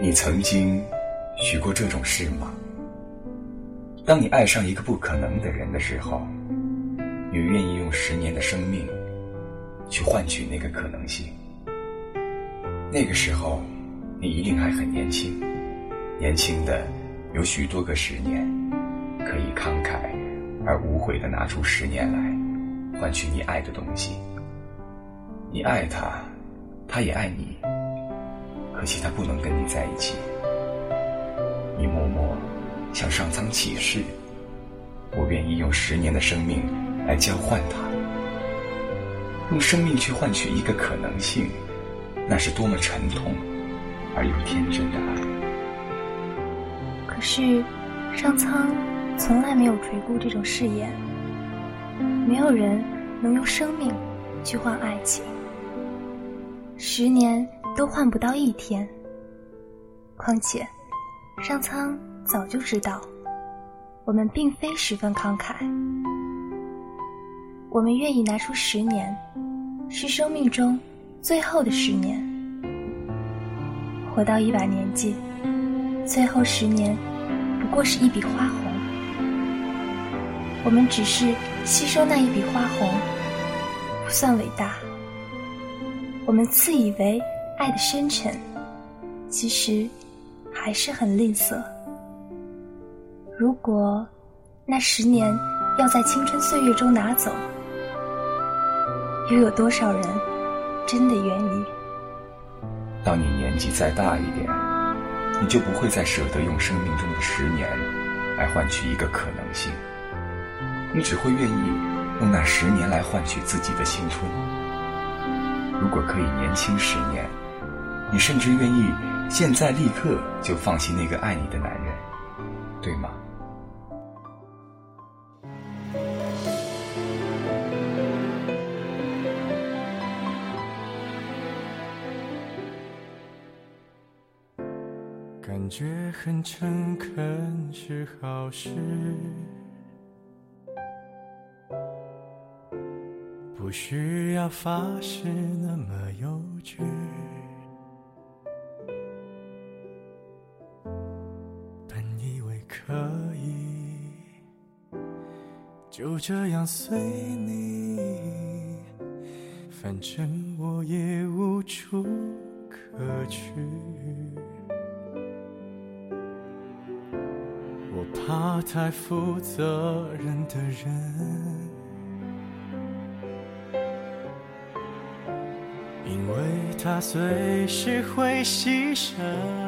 你曾经许过这种事吗？当你爱上一个不可能的人的时候，你愿意用十年的生命去换取那个可能性。那个时候，你一定还很年轻，年轻的有许多个十年，可以慷慨而无悔的拿出十年来换取你爱的东西。你爱他，他也爱你，惜他不能跟你在一起。你默默。向上苍起誓，我愿意用十年的生命来交换它，用生命去换取一个可能性，那是多么沉痛而又天真的爱。可是，上苍从来没有垂顾这种誓言。没有人能用生命去换爱情，十年都换不到一天。况且，上苍。早就知道，我们并非十分慷慨。我们愿意拿出十年，是生命中最后的十年。活到一把年纪，最后十年不过是一笔花红。我们只是吸收那一笔花红，不算伟大。我们自以为爱的深沉，其实还是很吝啬。如果那十年要在青春岁月中拿走，又有多少人真的愿意？当你年纪再大一点，你就不会再舍得用生命中的十年来换取一个可能性，你只会愿意用那十年来换取自己的青春。如果可以年轻十年，你甚至愿意现在立刻就放弃那个爱你的男人，对吗？感觉很诚恳是好事，不需要发誓那么幼稚。可以就这样随你，反正我也无处可去。我怕太负责任的人，因为他随时会牺牲。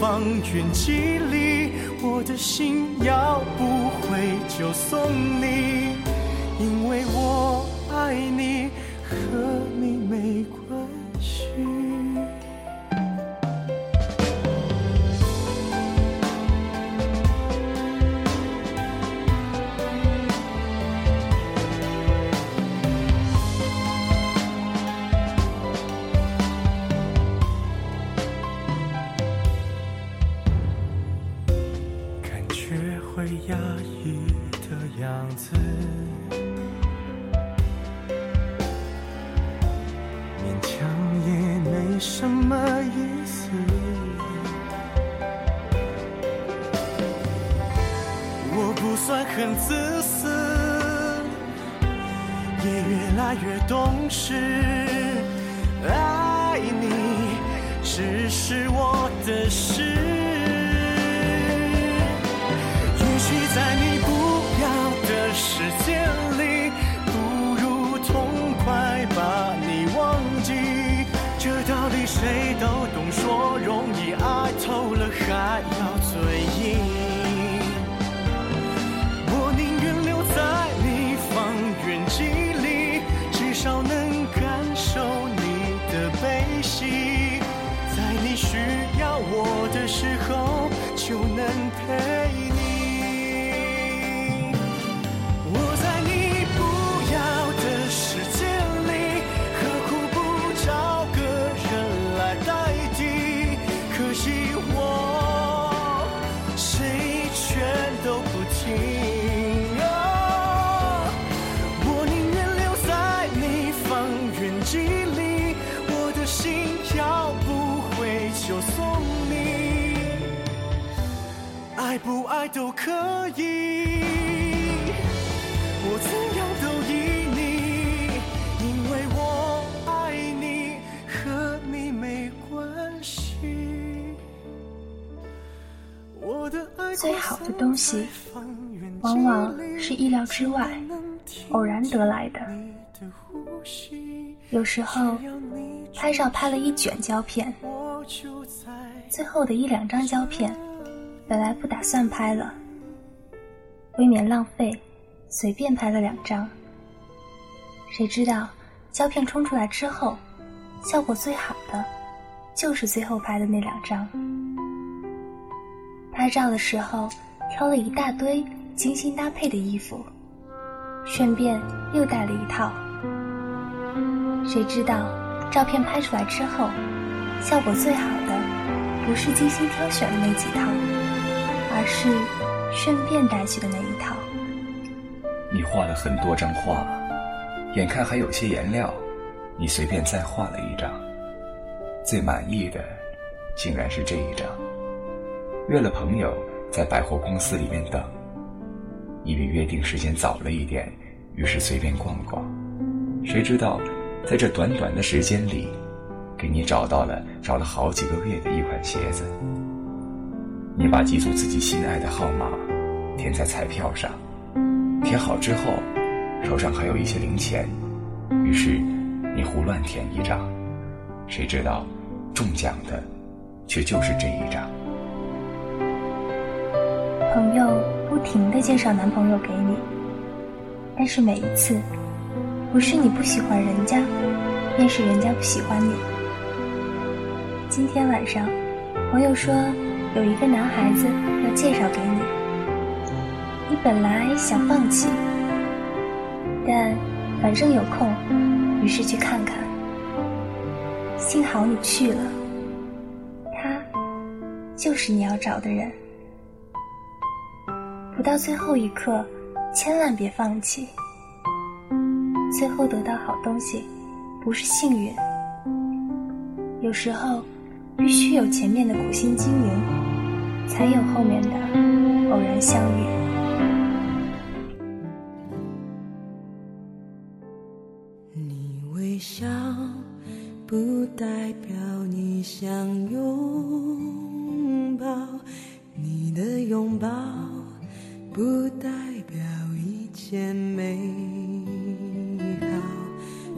方圆几里，我的心要不回就送你，因为我爱你，什么意思？我不算很自私，也越来越懂事。爱你只是我的事。也许在你不要的世界谁都懂，说容易，爱透了还都可以，我怎样都依你，因为我爱你，和你没关系。我的爱最好的东西，往往是意料之外、偶然得来的。有时候，拍照拍了一卷胶片，最后的一两张胶片，本来不打算拍了，未免浪费，随便拍了两张。谁知道胶片冲出来之后，效果最好的，就是最后拍的那两张。拍照的时候，挑了一大堆精心搭配的衣服，顺便又带了一套。谁知道，照片拍出来之后，效果最好的不是精心挑选的那几套，而是顺便带去的那一套。你画了很多张画，眼看还有些颜料，你随便再画了一张，最满意的竟然是这一张。约了朋友在百货公司里面等，你比约定时间早了一点，于是随便逛逛，谁知道。在这短短的时间里，给你找到了找了好几个月的一款鞋子。你把几组自己心爱的号码填在彩票上，填好之后，手上还有一些零钱，于是你胡乱填一张，谁知道中奖的却就是这一张。朋友不停的介绍男朋友给你，但是每一次。不是你不喜欢人家，便是人家不喜欢你。今天晚上，朋友说有一个男孩子要介绍给你，你本来想放弃，但反正有空，于是去看看。幸好你去了，他就是你要找的人。不到最后一刻，千万别放弃。最后得到好东西，不是幸运。有时候，必须有前面的苦心经营，才有后面的偶然相遇。你微笑，不代表你想拥抱；你的拥抱，不代表一切美好。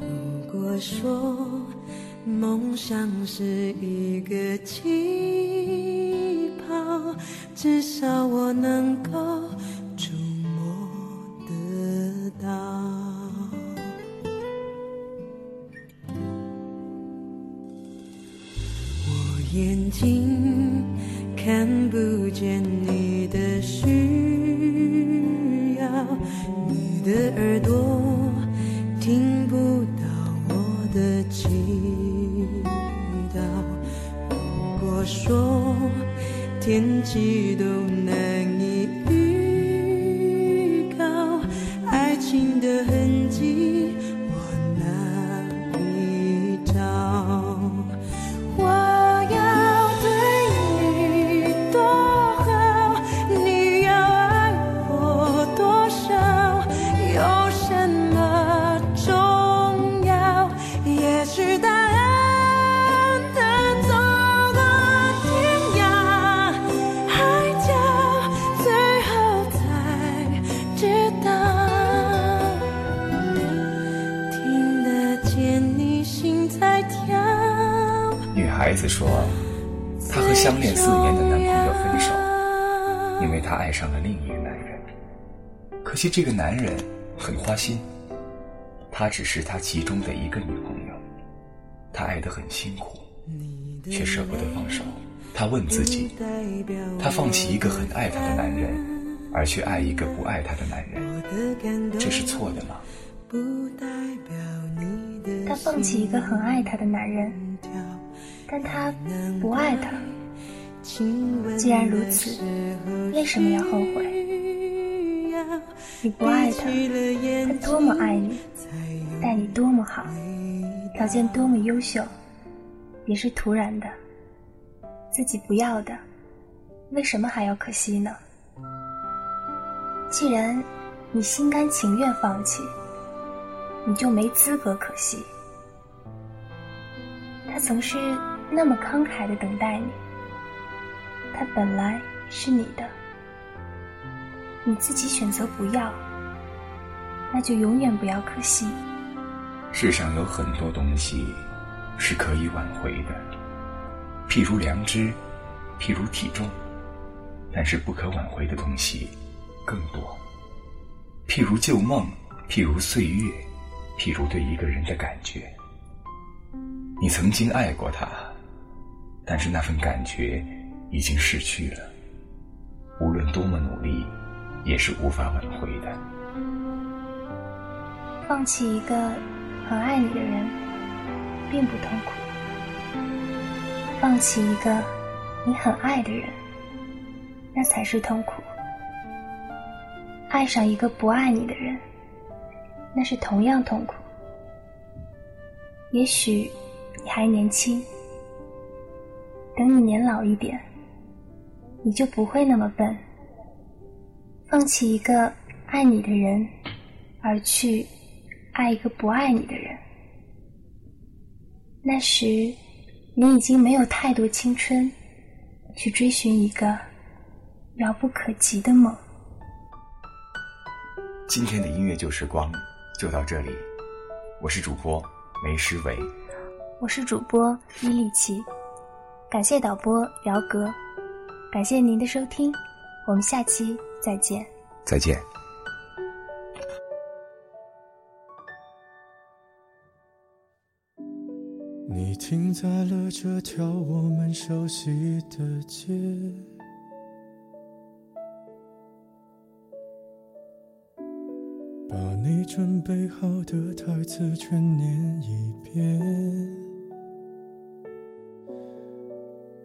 如果。说梦想是一个气泡，至少我能够孩子说，她和相恋四年的男朋友分手，因为她爱上了另一个男人。可惜这个男人很花心，他只是他其中的一个女朋友，她爱得很辛苦，却舍不得放手。她问自己，她放弃一个很爱她的男人，而去爱一个不爱她的男人，这是错的吗？他放弃一个很爱他的男人。但他不爱他。既然如此，为什么要后悔？你不爱他，他多么爱你，待你多么好，条件多么优秀，也是突然的，自己不要的，为什么还要可惜呢？既然你心甘情愿放弃，你就没资格可惜。他曾是那么慷慨的等待你，他本来是你的，你自己选择不要，那就永远不要可惜。世上有很多东西是可以挽回的，譬如良知，譬如体重，但是不可挽回的东西更多，譬如旧梦，譬如岁月，譬如对一个人的感觉。你曾经爱过他，但是那份感觉已经失去了，无论多么努力，也是无法挽回的。放弃一个很爱你的人，并不痛苦；放弃一个你很爱的人，那才是痛苦。爱上一个不爱你的人，那是同样痛苦。也许。你还年轻，等你年老一点，你就不会那么笨。放弃一个爱你的人，而去爱一个不爱你的人，那时你已经没有太多青春去追寻一个遥不可及的梦。今天的音乐旧时光就到这里，我是主播梅诗伟。我是主播伊利奇，感谢导播姚格，感谢您的收听，我们下期再见。再见。你停在了这条我们熟悉的街，把你准备好的台词全念一遍。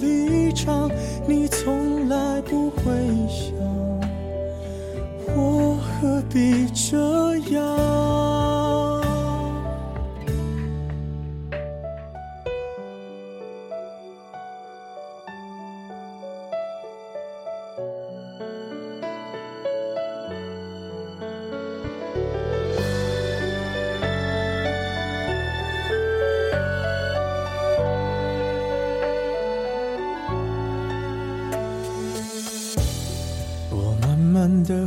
立场？你从来不会想，我何必这样？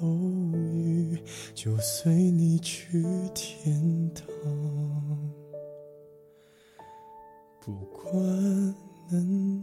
犹豫，就随你去天堂。不管能